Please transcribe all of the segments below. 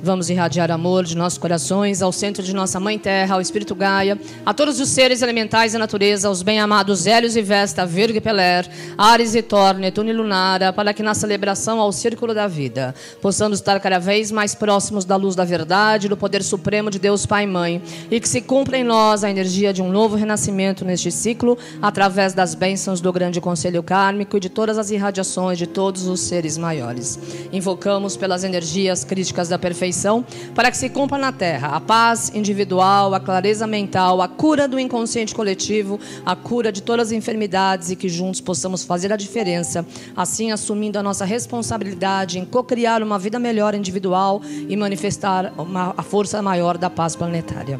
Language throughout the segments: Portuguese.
Vamos irradiar amor de nossos corações ao centro de nossa Mãe Terra, ao Espírito Gaia, a todos os seres elementais da natureza, aos bem-amados Hélios e Vesta, Virgo e Peler, Ares e Thor, Netuno e Lunara, para que na celebração ao Círculo da Vida possamos estar cada vez mais próximos da luz da verdade, do poder supremo de Deus Pai e Mãe, e que se cumpra em nós a energia de um novo renascimento neste ciclo, através das bênçãos do grande conselho kármico e de todas as irradiações de todos os seres maiores. Invocamos pelas energias críticas da perfeição perfeição, para que se cumpra na terra a paz individual, a clareza mental, a cura do inconsciente coletivo, a cura de todas as enfermidades e que juntos possamos fazer a diferença, assim assumindo a nossa responsabilidade em co-criar uma vida melhor individual e manifestar uma, a força maior da paz planetária.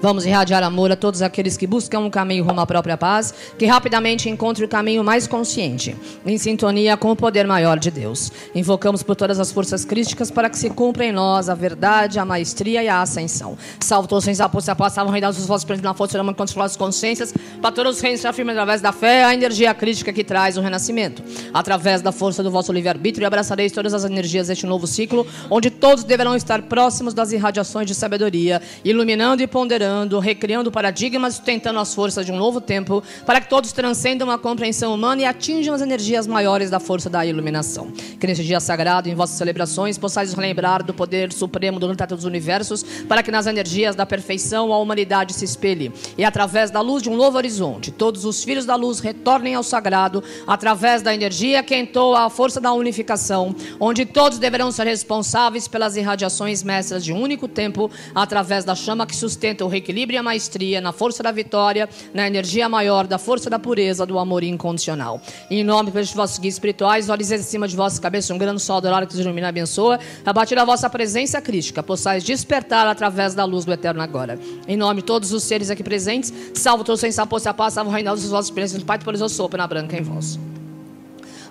Vamos irradiar amor a todos aqueles que buscam um caminho rumo à própria paz, que rapidamente encontrem o caminho mais consciente, em sintonia com o poder maior de Deus. Invocamos por todas as forças críticas para que se cumpra em nós a verdade, a maestria e a ascensão. Salve todos os reis, apóstolos, apóstolos, reinados os vossos presentes na força da mão contra as consciências, para todos os reinos se afirmem através da fé, a energia crítica que traz o renascimento. Através da força do vosso livre-arbítrio, abraçareis todas as energias deste novo ciclo, onde todos deverão estar próximos das irradiações de sabedoria, iluminando e ponderando recriando paradigmas, sustentando as forças de um novo tempo, para que todos transcendam a compreensão humana e atinjam as energias maiores da força da iluminação. Que neste dia sagrado, em vossas celebrações, possais lembrar do poder supremo do Unitário dos Universos, para que nas energias da perfeição a humanidade se espelhe. E através da luz de um novo horizonte, todos os filhos da luz retornem ao sagrado, através da energia que entoa a força da unificação, onde todos deverão ser responsáveis pelas irradiações mestras de um único tempo, através da chama que sustenta o equilíbrio e a maestria, na força da vitória, na energia maior, da força da pureza, do amor incondicional. em nome dos vossos guias espirituais, olhos em cima de vossas cabeças, um grande sol horário que os ilumina e abençoa, a vossa presença crítica, possais despertar através da luz do eterno agora. Em nome de todos os seres aqui presentes, salvo todos sem sapor, se a paz, salvo o reinado dos vossos presenças, Pai, por eu sopro na branca em vós.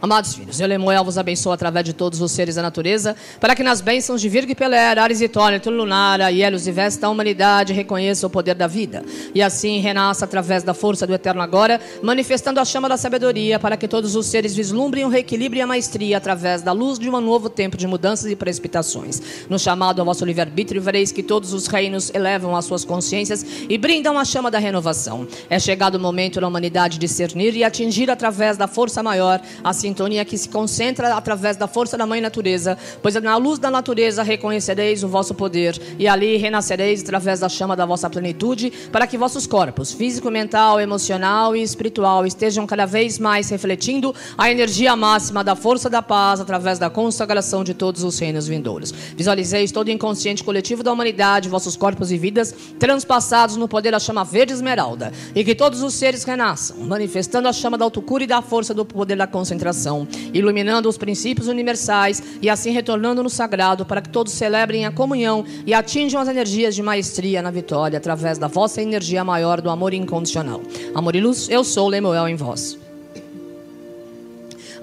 Amados filhos, eu, Lemuel, vos abençoo através de todos os seres da natureza, para que nas bênçãos de Virgo e Peler, Ares e Tônia, Lunara, Helios e Vesta, a humanidade reconheça o poder da vida. E assim renasça através da força do eterno agora, manifestando a chama da sabedoria, para que todos os seres vislumbrem o reequilíbrio e a maestria através da luz de um novo tempo de mudanças e precipitações. No chamado ao vosso livre-arbítrio, vereis que todos os reinos elevam as suas consciências e brindam a chama da renovação. É chegado o momento da humanidade discernir e atingir através da força maior, assim sintonia que se concentra através da força da mãe natureza, pois na luz da natureza reconhecereis o vosso poder e ali renascereis através da chama da vossa plenitude, para que vossos corpos, físico, mental, emocional e espiritual, estejam cada vez mais refletindo a energia máxima da força da paz através da consagração de todos os reinos vindouros. Visualizeis todo o inconsciente coletivo da humanidade, vossos corpos e vidas transpassados no poder da chama verde esmeralda, e que todos os seres renasçam, manifestando a chama da autocura e da força do poder da concentração coração, iluminando os princípios universais e assim retornando no sagrado para que todos celebrem a comunhão e atinjam as energias de maestria na vitória através da vossa energia maior do amor incondicional. Amor e luz, eu sou Lemuel em vós.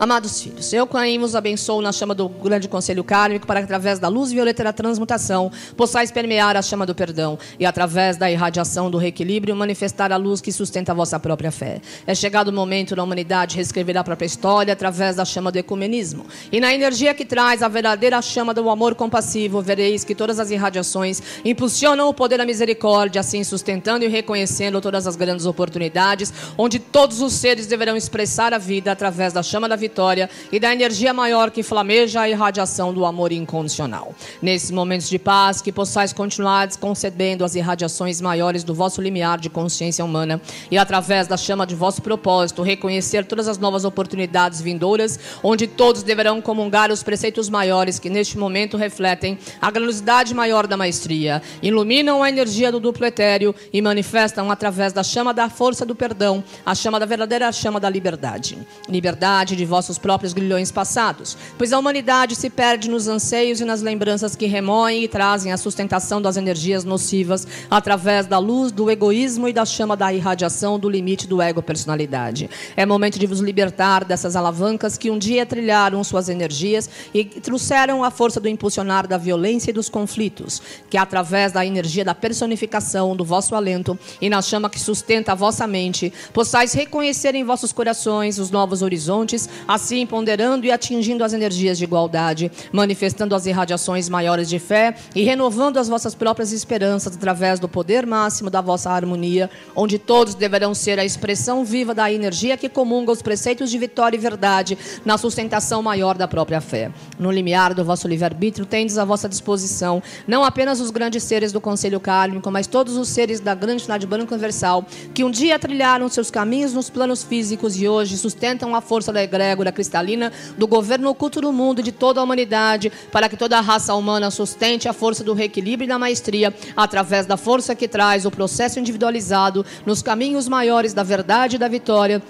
Amados filhos, eu, Caim, vos abençoo na chama do grande conselho kármico, para que através da luz violeta da transmutação possais permear a chama do perdão e através da irradiação do reequilíbrio manifestar a luz que sustenta a vossa própria fé. É chegado o momento da humanidade reescrever a própria história através da chama do ecumenismo. E na energia que traz a verdadeira chama do amor compassivo, vereis que todas as irradiações impulsionam o poder da misericórdia, assim sustentando e reconhecendo todas as grandes oportunidades, onde todos os seres deverão expressar a vida através da chama da vitória vitória e da energia maior que flameja a irradiação do amor incondicional. Nesses momentos de paz, que possais continuar concedendo as irradiações maiores do vosso limiar de consciência humana e, através da chama de vosso propósito, reconhecer todas as novas oportunidades vindouras, onde todos deverão comungar os preceitos maiores que, neste momento, refletem a grandiosidade maior da maestria, iluminam a energia do duplo etéreo e manifestam, através da chama da força do perdão, a chama da verdadeira chama da liberdade. Liberdade de vosso nossos próprios grilhões passados, pois a humanidade se perde nos anseios e nas lembranças que remoem e trazem a sustentação das energias nocivas através da luz do egoísmo e da chama da irradiação do limite do ego-personalidade. É momento de vos libertar dessas alavancas que um dia trilharam suas energias e trouxeram a força do impulsionar da violência e dos conflitos, que através da energia da personificação do vosso alento e na chama que sustenta a vossa mente, possais reconhecer em vossos corações os novos horizontes, assim ponderando e atingindo as energias de igualdade, manifestando as irradiações maiores de fé e renovando as vossas próprias esperanças através do poder máximo da vossa harmonia, onde todos deverão ser a expressão viva da energia que comunga os preceitos de vitória e verdade na sustentação maior da própria fé. No limiar do vosso livre-arbítrio, tendes à vossa disposição não apenas os grandes seres do Conselho Kármico, mas todos os seres da grande unidade branca universal, que um dia trilharam seus caminhos nos planos físicos e hoje sustentam a força da egrégora cristalina do governo oculto do mundo de toda a humanidade, para que toda a raça humana sustente a força do reequilíbrio e da maestria, através da força que traz o processo individualizado nos caminhos maiores da verdade e da vitória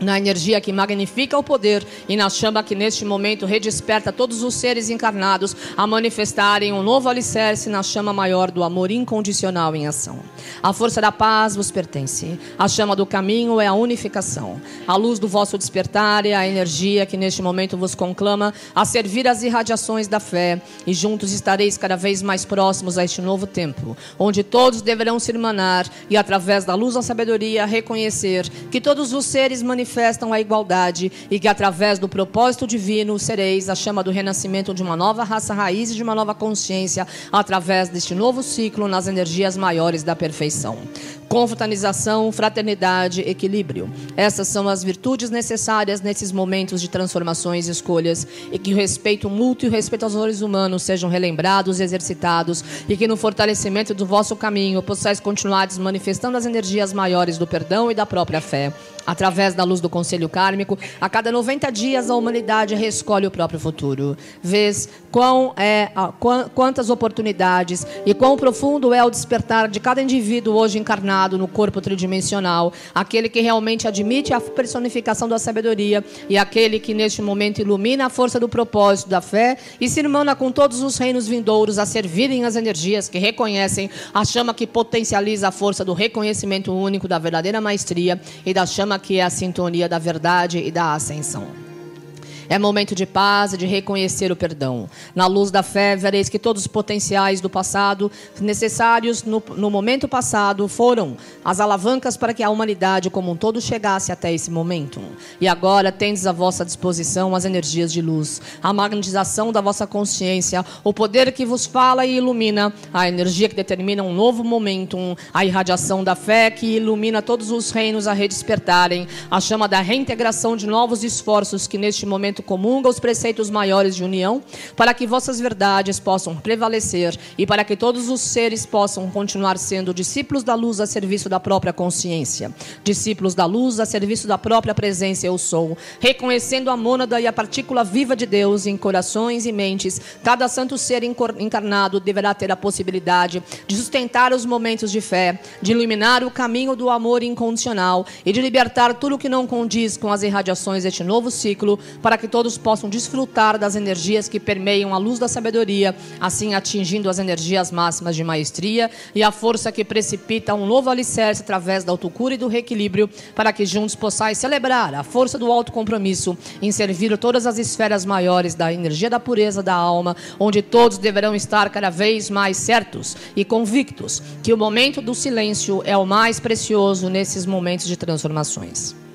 na energia que magnifica o poder e na chama que neste momento redesperta todos os seres encarnados a manifestarem um novo alicerce na chama maior do amor incondicional em ação. A força da paz vos pertence. A chama do caminho é a unificação. A luz do vosso despertar é a energia que neste momento vos conclama a servir as irradiações da fé e juntos estareis cada vez mais próximos a este novo tempo, onde todos deverão se irmanar e através da luz da sabedoria reconhecer que todos os seres manifestam manifestam a igualdade e que, através do propósito divino, sereis a chama do renascimento de uma nova raça raiz e de uma nova consciência, através deste novo ciclo nas energias maiores da perfeição. Confraternização, fraternidade, equilíbrio. Essas são as virtudes necessárias nesses momentos de transformações e escolhas, e que o respeito mútuo e o respeito aos valores humanos sejam relembrados e exercitados, e que no fortalecimento do vosso caminho possais continuar manifestando as energias maiores do perdão e da própria fé. Através da luz do conselho kármico, a cada 90 dias a humanidade reescolhe o próprio futuro. Vês quão é, quantas oportunidades e quão profundo é o despertar de cada indivíduo hoje encarnado no corpo tridimensional, aquele que realmente admite a personificação da sabedoria e aquele que neste momento ilumina a força do propósito da fé e se irmana com todos os reinos vindouros a servirem as energias que reconhecem a chama que potencializa a força do reconhecimento único da verdadeira maestria e da chama que é a sintonia da verdade e da ascensão. É momento de paz e de reconhecer o perdão. Na luz da fé, vereis que todos os potenciais do passado, necessários no, no momento passado, foram as alavancas para que a humanidade como um todo chegasse até esse momento. E agora tendes à vossa disposição as energias de luz, a magnetização da vossa consciência, o poder que vos fala e ilumina, a energia que determina um novo momento, a irradiação da fé que ilumina todos os reinos a redespertarem, a chama da reintegração de novos esforços que neste momento comunga os preceitos maiores de união, para que vossas verdades possam prevalecer e para que todos os seres possam continuar sendo discípulos da luz a serviço da própria consciência, discípulos da luz a serviço da própria presença eu sou, reconhecendo a mônada e a partícula viva de Deus em corações e mentes, cada santo ser encarnado deverá ter a possibilidade de sustentar os momentos de fé, de iluminar o caminho do amor incondicional e de libertar tudo que não condiz com as irradiações deste novo ciclo, para que que todos possam desfrutar das energias que permeiam a luz da sabedoria, assim atingindo as energias máximas de maestria e a força que precipita um novo alicerce através da autocura e do reequilíbrio, para que juntos possais celebrar a força do autocompromisso em servir todas as esferas maiores da energia da pureza da alma, onde todos deverão estar cada vez mais certos e convictos que o momento do silêncio é o mais precioso nesses momentos de transformações.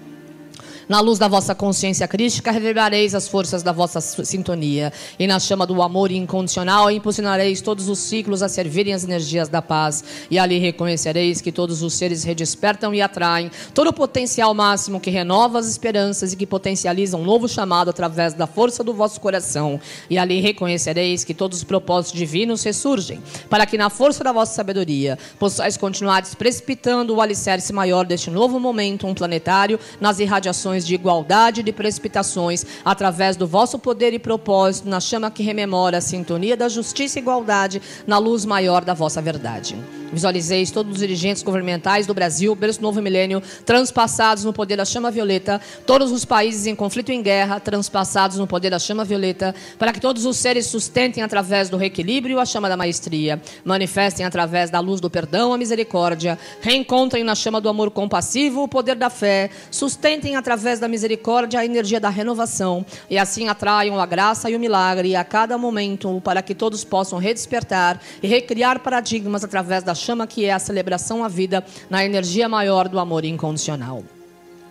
Na luz da vossa consciência crística, reverberareis as forças da vossa sintonia. E na chama do amor incondicional, impulsionareis todos os ciclos a servirem as energias da paz. E ali reconhecereis que todos os seres redespertam e atraem todo o potencial máximo que renova as esperanças e que potencializa um novo chamado através da força do vosso coração. E ali reconhecereis que todos os propósitos divinos ressurgem, para que na força da vossa sabedoria possais continuar precipitando o alicerce maior deste novo momento, um planetário, nas irradiações de igualdade de precipitações, através do vosso poder e propósito, na chama que rememora a sintonia da justiça e igualdade, na luz maior da vossa verdade. Visualizeis todos os dirigentes governamentais do Brasil, pelo novo milênio, transpassados no poder da chama violeta, todos os países em conflito e em guerra, transpassados no poder da chama violeta, para que todos os seres sustentem através do reequilíbrio a chama da maestria, manifestem através da luz do perdão a misericórdia, reencontrem na chama do amor compassivo o poder da fé, sustentem através da misericórdia a energia da renovação, e assim atraiam a graça e o milagre a cada momento, para que todos possam redespertar e recriar paradigmas através da chama que é a celebração à vida na energia maior do amor incondicional.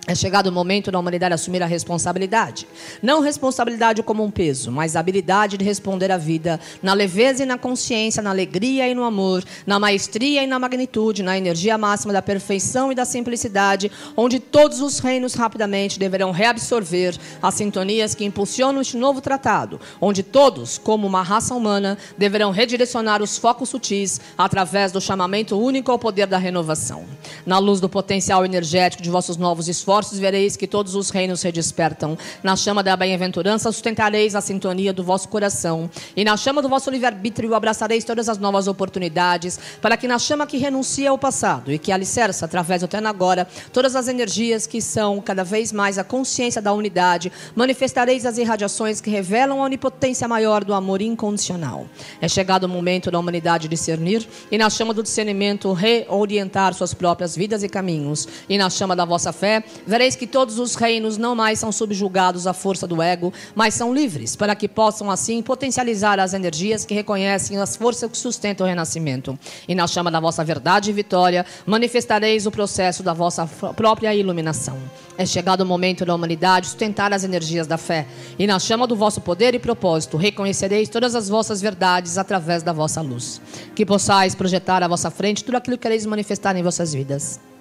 É chegado o momento da humanidade assumir a responsabilidade. Não responsabilidade como um peso, mas a habilidade de responder à vida na leveza e na consciência, na alegria e no amor, na maestria e na magnitude, na energia máxima da perfeição e da simplicidade, onde todos os reinos rapidamente deverão reabsorver as sintonias que impulsionam este novo tratado, onde todos, como uma raça humana, deverão redirecionar os focos sutis através do chamamento único ao poder da renovação. Na luz do potencial energético de vossos novos esforços, esforços, vereis que todos os reinos se despertam. Na chama da bem-aventurança sustentareis a sintonia do vosso coração. E na chama do vosso livre-arbítrio abraçareis todas as novas oportunidades, para que na chama que renuncia ao passado e que alicerça, através do Tena Agora, todas as energias que são cada vez mais a consciência da unidade, manifestareis as irradiações que revelam a onipotência maior do amor incondicional. É chegado o momento da humanidade discernir e na chama do discernimento reorientar suas próprias vidas e caminhos. E na chama da vossa fé, Vereis que todos os reinos não mais são subjugados à força do ego, mas são livres, para que possam assim potencializar as energias que reconhecem as forças que sustentam o renascimento. E na chama da vossa verdade e vitória, manifestareis o processo da vossa própria iluminação. É chegado o momento da humanidade sustentar as energias da fé. E na chama do vosso poder e propósito, reconhecereis todas as vossas verdades através da vossa luz. Que possais projetar à vossa frente tudo aquilo que quereis manifestar em vossas vidas.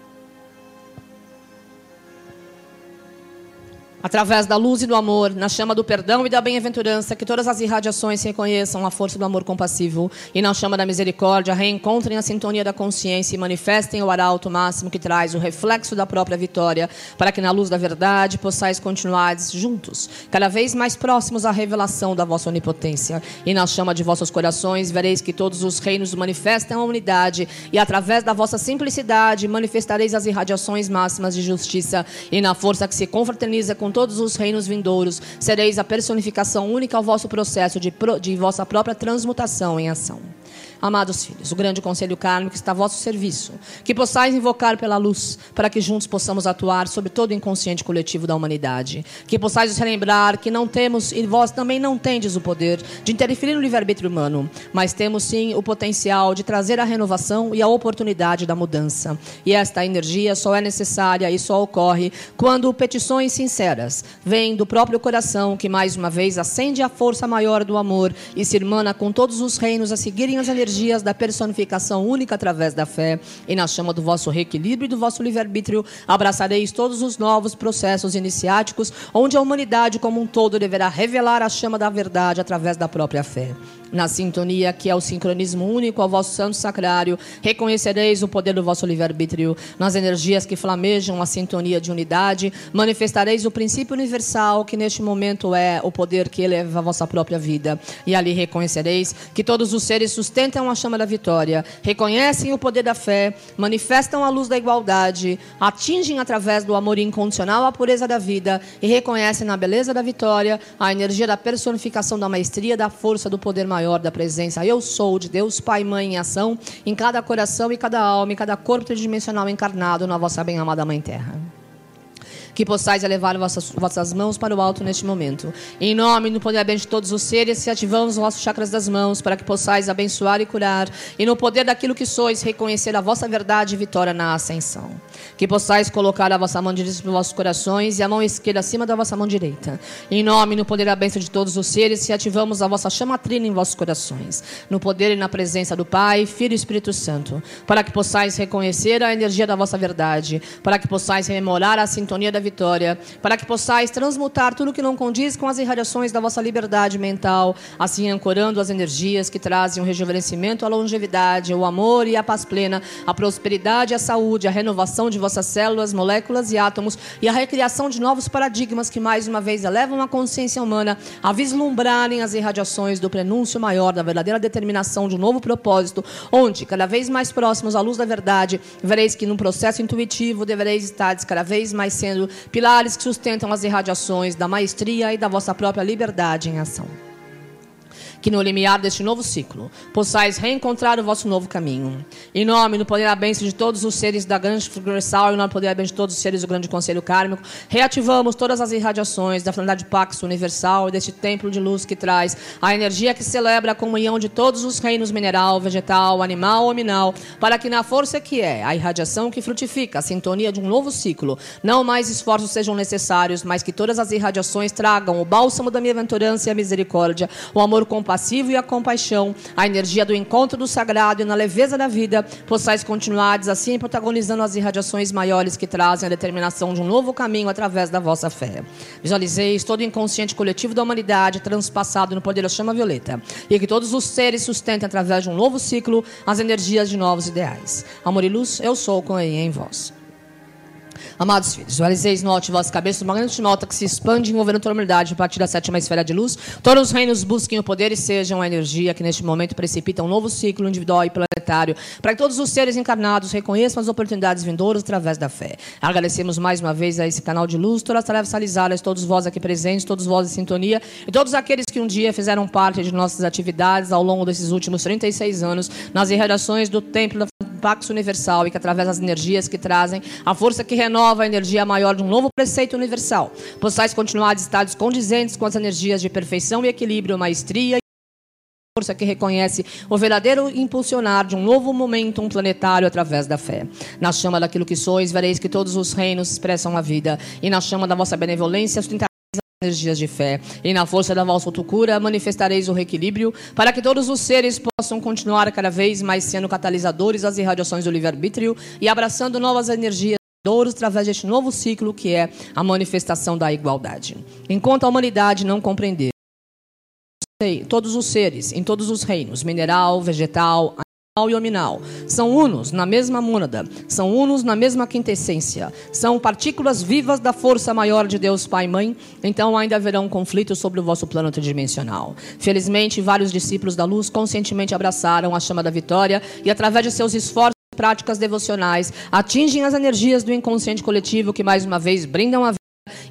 Através da luz e do amor, na chama do perdão e da bem-aventurança, que todas as irradiações reconheçam a força do amor compassivo e na chama da misericórdia reencontrem a sintonia da consciência e manifestem o arauto máximo que traz o reflexo da própria vitória, para que na luz da verdade possais continuar juntos, cada vez mais próximos à revelação da vossa onipotência. E na chama de vossos corações vereis que todos os reinos manifestam a unidade e através da vossa simplicidade manifestareis as irradiações máximas de justiça e na força que se confraterniza com todos os reinos vindouros, sereis a personificação única ao vosso processo de, de vossa própria transmutação em ação. Amados filhos, o grande conselho kármico está a vosso serviço. Que possais invocar pela luz, para que juntos possamos atuar sobre todo o inconsciente coletivo da humanidade. Que possais relembrar que não temos, e vós também não tendes o poder de interferir no livre-arbítrio humano, mas temos sim o potencial de trazer a renovação e a oportunidade da mudança. E esta energia só é necessária e só ocorre quando petições sinceras vêm do próprio coração, que mais uma vez acende a força maior do amor e se irmana com todos os reinos a seguirem as energias energias da personificação única através da fé, e na chama do vosso reequilíbrio e do vosso livre-arbítrio, abraçareis todos os novos processos iniciáticos, onde a humanidade como um todo deverá revelar a chama da verdade através da própria fé na sintonia que é o sincronismo único ao vosso santo sacrário, reconhecereis o poder do vosso livre-arbítrio. Nas energias que flamejam a sintonia de unidade, manifestareis o princípio universal que neste momento é o poder que eleva a vossa própria vida. E ali reconhecereis que todos os seres sustentam a chama da vitória, reconhecem o poder da fé, manifestam a luz da igualdade, atingem através do amor incondicional a pureza da vida e reconhecem na beleza da vitória a energia da personificação da maestria, da força, do poder maior maior da presença. Eu sou de Deus Pai Mãe em ação, em cada coração e cada alma, em cada corpo tridimensional encarnado na vossa bem-amada Mãe Terra que possais elevar vossas, vossas mãos para o alto neste momento. Em nome do poder bem de todos os seres, se ativamos os vossos chakras das mãos para que possais abençoar e curar, e no poder daquilo que sois, reconhecer a vossa verdade e vitória na ascensão. Que possais colocar a vossa mão direita nos vossos corações e a mão esquerda acima da vossa mão direita. Em nome no poder da bênção de todos os seres, se ativamos a vossa chama trina em vossos corações, no poder e na presença do Pai, Filho e Espírito Santo, para que possais reconhecer a energia da vossa verdade, para que possais rememorar a sintonia da vitória, para que possais transmutar tudo que não condiz com as irradiações da vossa liberdade mental, assim ancorando as energias que trazem o rejuvenescimento, a longevidade, o amor e a paz plena, a prosperidade, a saúde, a renovação de vossas células, moléculas e átomos e a recriação de novos paradigmas que mais uma vez elevam a consciência humana a vislumbrarem as irradiações do prenúncio maior da verdadeira determinação de um novo propósito, onde, cada vez mais próximos à luz da verdade, vereis que num processo intuitivo devereis estar cada vez mais sendo pilares que sustentam as irradiações da maestria e da vossa própria liberdade em ação que no limiar deste novo ciclo possais reencontrar o vosso novo caminho. Em nome do poder e a bênção de todos os seres da grande universal, em nome do poder e a bênção de todos os seres do grande conselho kármico, reativamos todas as irradiações da finalidade Pax Universal e deste templo de luz que traz a energia que celebra a comunhão de todos os reinos mineral, vegetal, animal ou minal, para que na força que é a irradiação que frutifica, a sintonia de um novo ciclo, não mais esforços sejam necessários, mas que todas as irradiações tragam o bálsamo da minha aventurança e a misericórdia, o amor compassivo e a compaixão, a energia do encontro do sagrado e na leveza da vida, possais continuar assim protagonizando as irradiações maiores que trazem a determinação de um novo caminho através da vossa fé. Visualizeis todo o inconsciente coletivo da humanidade transpassado no poder da chama violeta e que todos os seres sustentem através de um novo ciclo as energias de novos ideais. Amor e luz, eu sou com em vós. Amados filhos, visualizeis no alto vossa cabeça uma grande nota que se expande envolvendo toda a humanidade a partir da sétima esfera de luz. Todos os reinos busquem o poder e sejam a energia que neste momento precipita um novo ciclo individual e planetário, para que todos os seres encarnados reconheçam as oportunidades vindouras através da fé. Agradecemos mais uma vez a esse canal de luz, todas as tarefas realizadas, todos vós aqui presentes, todos vós em sintonia, e todos aqueles que um dia fizeram parte de nossas atividades ao longo desses últimos 36 anos, nas irradiações do Templo da Pax Universal e que através das energias que trazem a força que renova a energia maior de um novo preceito universal, possais continuar de estados condizentes com as energias de perfeição e equilíbrio, maestria e força que reconhece o verdadeiro impulsionar de um novo momento um planetário através da fé. Na chama daquilo que sois, vereis que todos os reinos expressam a vida, e na chama da vossa benevolência sustentareis energias de fé, e na força da vossa autocura manifestareis o reequilíbrio, para que todos os seres possam continuar cada vez mais sendo catalisadores das irradiações do livre-arbítrio e abraçando novas energias através deste novo ciclo que é a manifestação da igualdade. Enquanto a humanidade não compreender todos os seres, em todos os reinos, mineral, vegetal, e hominal, são unos na mesma mônada, são unos na mesma quintessência, são partículas vivas da força maior de Deus Pai e Mãe, então ainda haverá um conflito sobre o vosso plano tridimensional. Felizmente, vários discípulos da luz conscientemente abraçaram a chama da vitória e através de seus esforços práticas devocionais atingem as energias do inconsciente coletivo que mais uma vez brindam a vida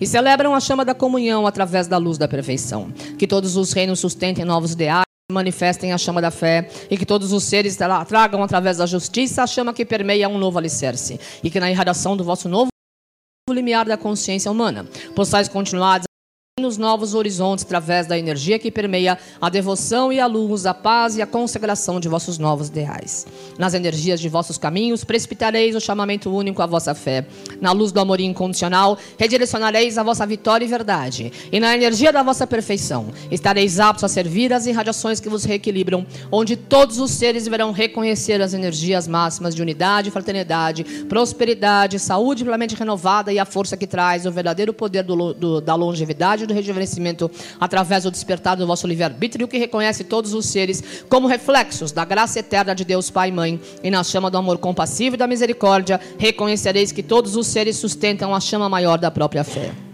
e celebram a chama da comunhão através da luz da perfeição. Que todos os reinos sustentem novos ideais manifestem a chama da fé e que todos os seres tragam através da justiça a chama que permeia um novo alicerce e que na irradiação do vosso novo limiar da consciência humana possais continuar nos novos horizontes através da energia que permeia a devoção e a luz, a paz e a consagração de vossos novos ideais. Nas energias de vossos caminhos, precipitareis o chamamento único à vossa fé. Na luz do amor incondicional, redirecionareis a vossa vitória e verdade. E na energia da vossa perfeição, estareis aptos a servir as irradiações que vos reequilibram, onde todos os seres deverão reconhecer as energias máximas de unidade, fraternidade, prosperidade, saúde plenamente renovada e a força que traz o verdadeiro poder do, do, da longevidade do rejuvenescimento através do despertar do vosso livre-arbítrio que reconhece todos os seres como reflexos da graça eterna de Deus Pai e Mãe. E na chama do amor compassivo e da misericórdia reconhecereis que todos os seres sustentam a chama maior da própria fé.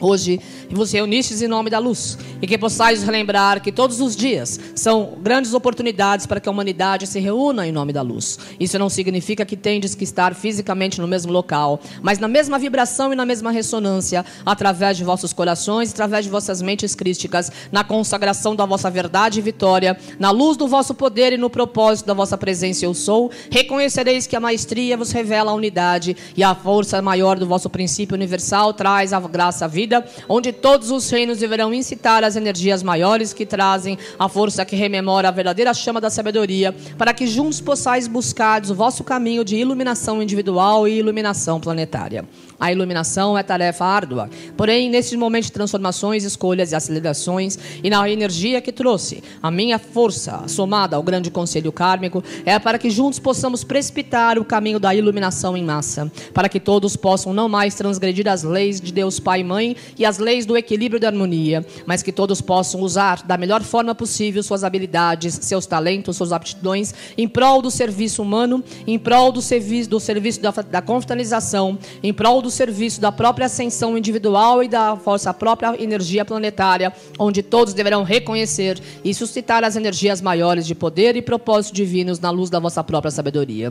Hoje vos reunistes em nome da luz e que possais relembrar que todos os dias são grandes oportunidades para que a humanidade se reúna em nome da luz. Isso não significa que tendes que estar fisicamente no mesmo local, mas na mesma vibração e na mesma ressonância, através de vossos corações, através de vossas mentes crísticas, na consagração da vossa verdade e vitória, na luz do vosso poder e no propósito da vossa presença eu sou, reconhecereis que a maestria vos revela a unidade e a força maior do vosso princípio universal traz a graça à vida vida, onde todos os reinos deverão incitar as energias maiores que trazem a força que rememora a verdadeira chama da sabedoria, para que juntos possais buscar o vosso caminho de iluminação individual e iluminação planetária. A iluminação é tarefa árdua, porém, nesses momentos de transformações, escolhas e acelerações, e na energia que trouxe, a minha força, somada ao grande conselho kármico, é para que juntos possamos precipitar o caminho da iluminação em massa, para que todos possam não mais transgredir as leis de Deus Pai e Mãe e as leis do equilíbrio e da harmonia, mas que todos possam usar da melhor forma possível suas habilidades, seus talentos, suas aptidões em prol do serviço humano, em prol do serviço, do serviço da, da confraternização, em prol do do serviço da própria ascensão individual e da vossa própria energia planetária, onde todos deverão reconhecer e suscitar as energias maiores de poder e propósito divinos na luz da vossa própria sabedoria.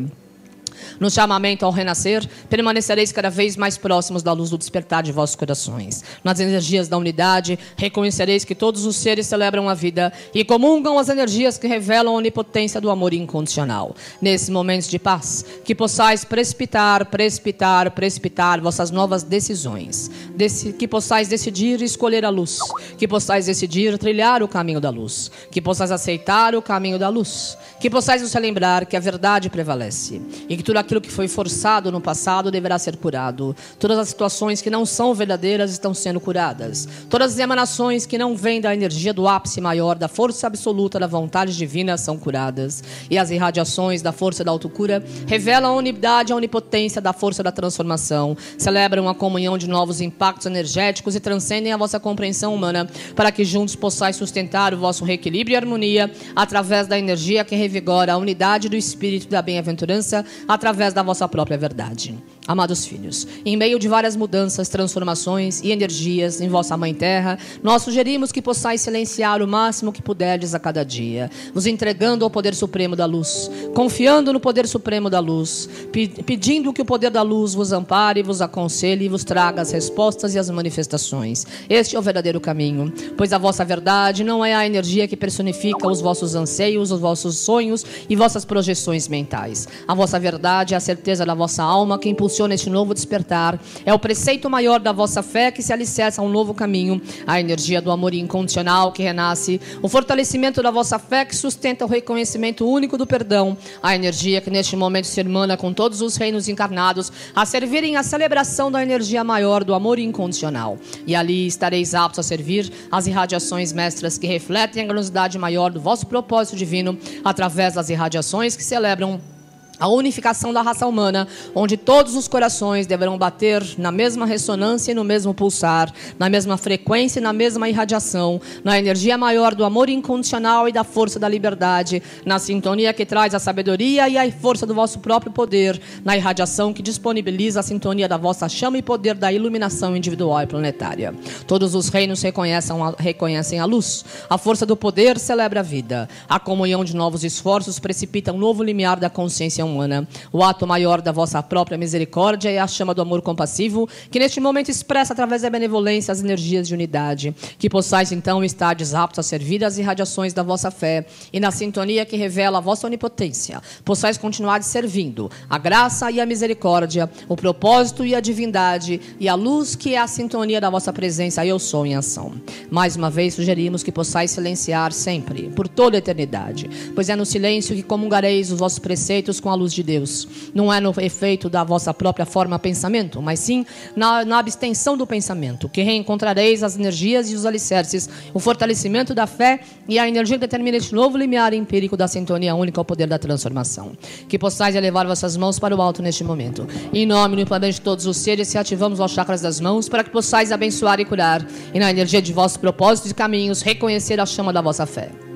No chamamento ao renascer, permanecereis cada vez mais próximos da luz do despertar de vossos corações. Nas energias da unidade, reconhecereis que todos os seres celebram a vida e comungam as energias que revelam a onipotência do amor incondicional. Nesses momentos de paz, que possais precipitar, precipitar, precipitar vossas novas decisões. Que possais decidir escolher a luz. Que possais decidir trilhar o caminho da luz. Que possais aceitar o caminho da luz. Que possais nos lembrar que a verdade prevalece e que tudo aquilo que foi forçado no passado deverá ser curado. Todas as situações que não são verdadeiras estão sendo curadas. Todas as emanações que não vêm da energia do ápice maior, da força absoluta da vontade divina são curadas. E as irradiações da força da autocura revelam a unidade a onipotência da força da transformação. Celebram a comunhão de novos impactos energéticos e transcendem a vossa compreensão humana para que juntos possais sustentar o vosso reequilíbrio e harmonia através da energia que revigora a unidade do espírito da bem-aventurança através da vossa própria verdade. Amados filhos, em meio de várias mudanças, transformações e energias em vossa mãe terra, nós sugerimos que possais silenciar o máximo que puderdes a cada dia, vos entregando ao poder supremo da luz, confiando no poder supremo da luz, pedindo que o poder da luz vos ampare, vos aconselhe e vos traga as respostas e as manifestações. Este é o verdadeiro caminho, pois a vossa verdade não é a energia que personifica os vossos anseios, os vossos sonhos e vossas projeções mentais. A vossa verdade é a certeza da vossa alma que impulsiona impulsiona este novo despertar. É o preceito maior da vossa fé que se alicerça a um novo caminho, a energia do amor incondicional que renasce, o fortalecimento da vossa fé que sustenta o reconhecimento único do perdão, a energia que neste momento se irmana com todos os reinos encarnados a servirem à celebração da energia maior do amor incondicional. E ali estareis aptos a servir as irradiações mestras que refletem a grandiosidade maior do vosso propósito divino através das irradiações que celebram a unificação da raça humana, onde todos os corações deverão bater na mesma ressonância e no mesmo pulsar, na mesma frequência e na mesma irradiação, na energia maior do amor incondicional e da força da liberdade, na sintonia que traz a sabedoria e a força do vosso próprio poder, na irradiação que disponibiliza a sintonia da vossa chama e poder da iluminação individual e planetária. Todos os reinos reconhecem a, luz, a força do poder celebra a vida, a comunhão de novos esforços precipita um novo limiar da consciência humana. O ato maior da vossa própria misericórdia é a chama do amor compassivo, que neste momento expressa através da benevolência as energias de unidade. Que possais então estar aptos a servir as irradiações da vossa fé e na sintonia que revela a vossa onipotência. Possais continuar servindo a graça e a misericórdia, o propósito e a divindade e a luz que é a sintonia da vossa presença. Eu sou em ação. Mais uma vez sugerimos que possais silenciar sempre, por toda a eternidade, pois é no silêncio que comungareis os vossos preceitos com a luz de Deus. Não é no efeito da vossa própria forma pensamento, mas sim na, na abstenção do pensamento, que reencontrareis as energias e os alicerces, o fortalecimento da fé e a energia que determina este novo limiar empírico da sintonia única ao poder da transformação. Que possais elevar vossas mãos para o alto neste momento. Em nome no poder de todos os seres, se ativamos os chakras das mãos para que possais abençoar e curar. E na energia de vossos propósitos e caminhos, reconhecer a chama da vossa fé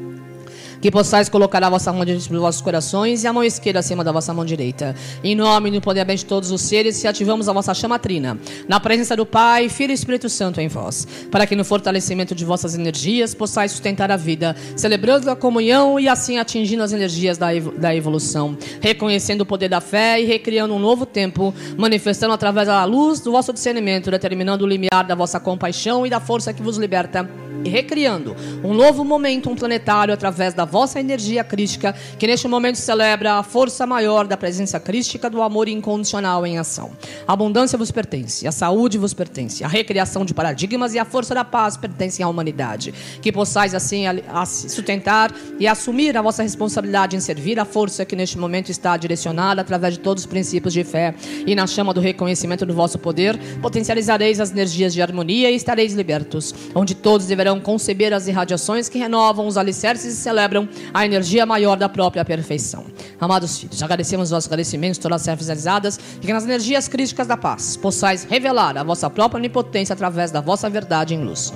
que possais colocar a vossa mão direita sobre os vossos corações e a mão esquerda acima da vossa mão direita. Em nome no poder bem de todos os seres, se ativamos a vossa chama trina, na presença do Pai, Filho e Espírito Santo em vós, para que no fortalecimento de vossas energias possais sustentar a vida, celebrando a comunhão e assim atingindo as energias da, da evolução, reconhecendo o poder da fé e recriando um novo tempo, manifestando através da luz do vosso discernimento, determinando o limiar da vossa compaixão e da força que vos liberta e recriando um novo momento um planetário através da vossa energia crística, que neste momento celebra a força maior da presença crística do amor incondicional em ação. A abundância vos pertence, a saúde vos pertence, a recriação de paradigmas e a força da paz pertencem à humanidade. Que possais assim sustentar e assumir a vossa responsabilidade em servir a força que neste momento está direcionada através de todos os princípios de fé e na chama do reconhecimento do vosso poder, potencializareis as energias de harmonia e estareis libertos, onde todos deverão poderão conceber as irradiações que renovam os alicerces e celebram a energia maior da própria perfeição. Amados filhos, agradecemos os vossos agradecimentos, todas as servas realizadas, e que nas energias críticas da paz possais revelar a vossa própria onipotência através da vossa verdade em luz.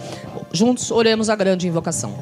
Juntos oremos a grande invocação.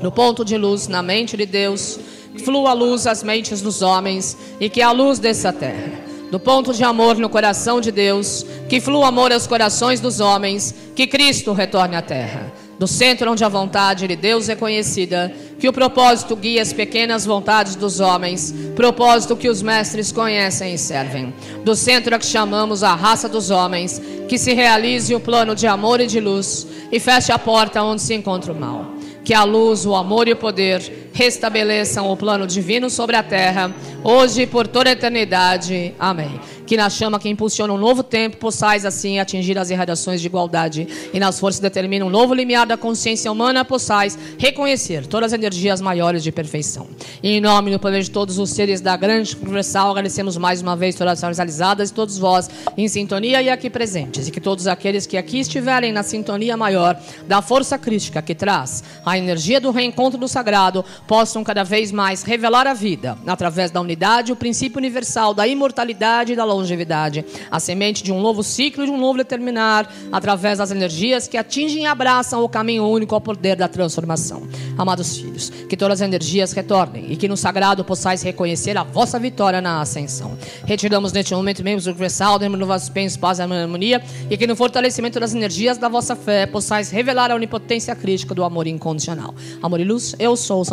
No ponto de luz, na mente de Deus, flua a luz às mentes dos homens e que a luz desça a terra do ponto de amor no coração de Deus, que flua amor aos corações dos homens, que Cristo retorne à terra. Do centro onde a vontade de Deus é conhecida, que o propósito guia as pequenas vontades dos homens, propósito que os mestres conhecem e servem. Do centro a que chamamos a raça dos homens, que se realize o plano de amor e de luz e feche a porta onde se encontra o mal. Que a luz, o amor e o poder restabeleçam o plano divino sobre a terra, hoje e por toda a eternidade. Amém. Que na chama que impulsiona um novo tempo, possais assim atingir as irradiações de igualdade e nas forças que determinam um novo limiar da consciência humana, possais reconhecer todas as energias maiores de perfeição. E em nome do poder de todos os seres da grande universal, agradecemos mais uma vez todas as realizadas e todos vós em sintonia e aqui presentes. E que todos aqueles que aqui estiverem na sintonia maior da força crística que traz a energia do reencontro do sagrado, possam cada vez mais revelar a vida através da unidade, o princípio universal da imortalidade e da longevidade, a semente de um novo ciclo, de um novo determinar, através das energias que atingem e abraçam o caminho único ao poder da transformação. Amados filhos, que todas as energias retornem e que no sagrado possais reconhecer a vossa vitória na ascensão. Retiramos neste momento membros do universal, do vosso bens, paz e harmonia, e que no fortalecimento das energias da vossa fé possais revelar a onipotência crítica do amor incondicional. Amor e luz, eu sou o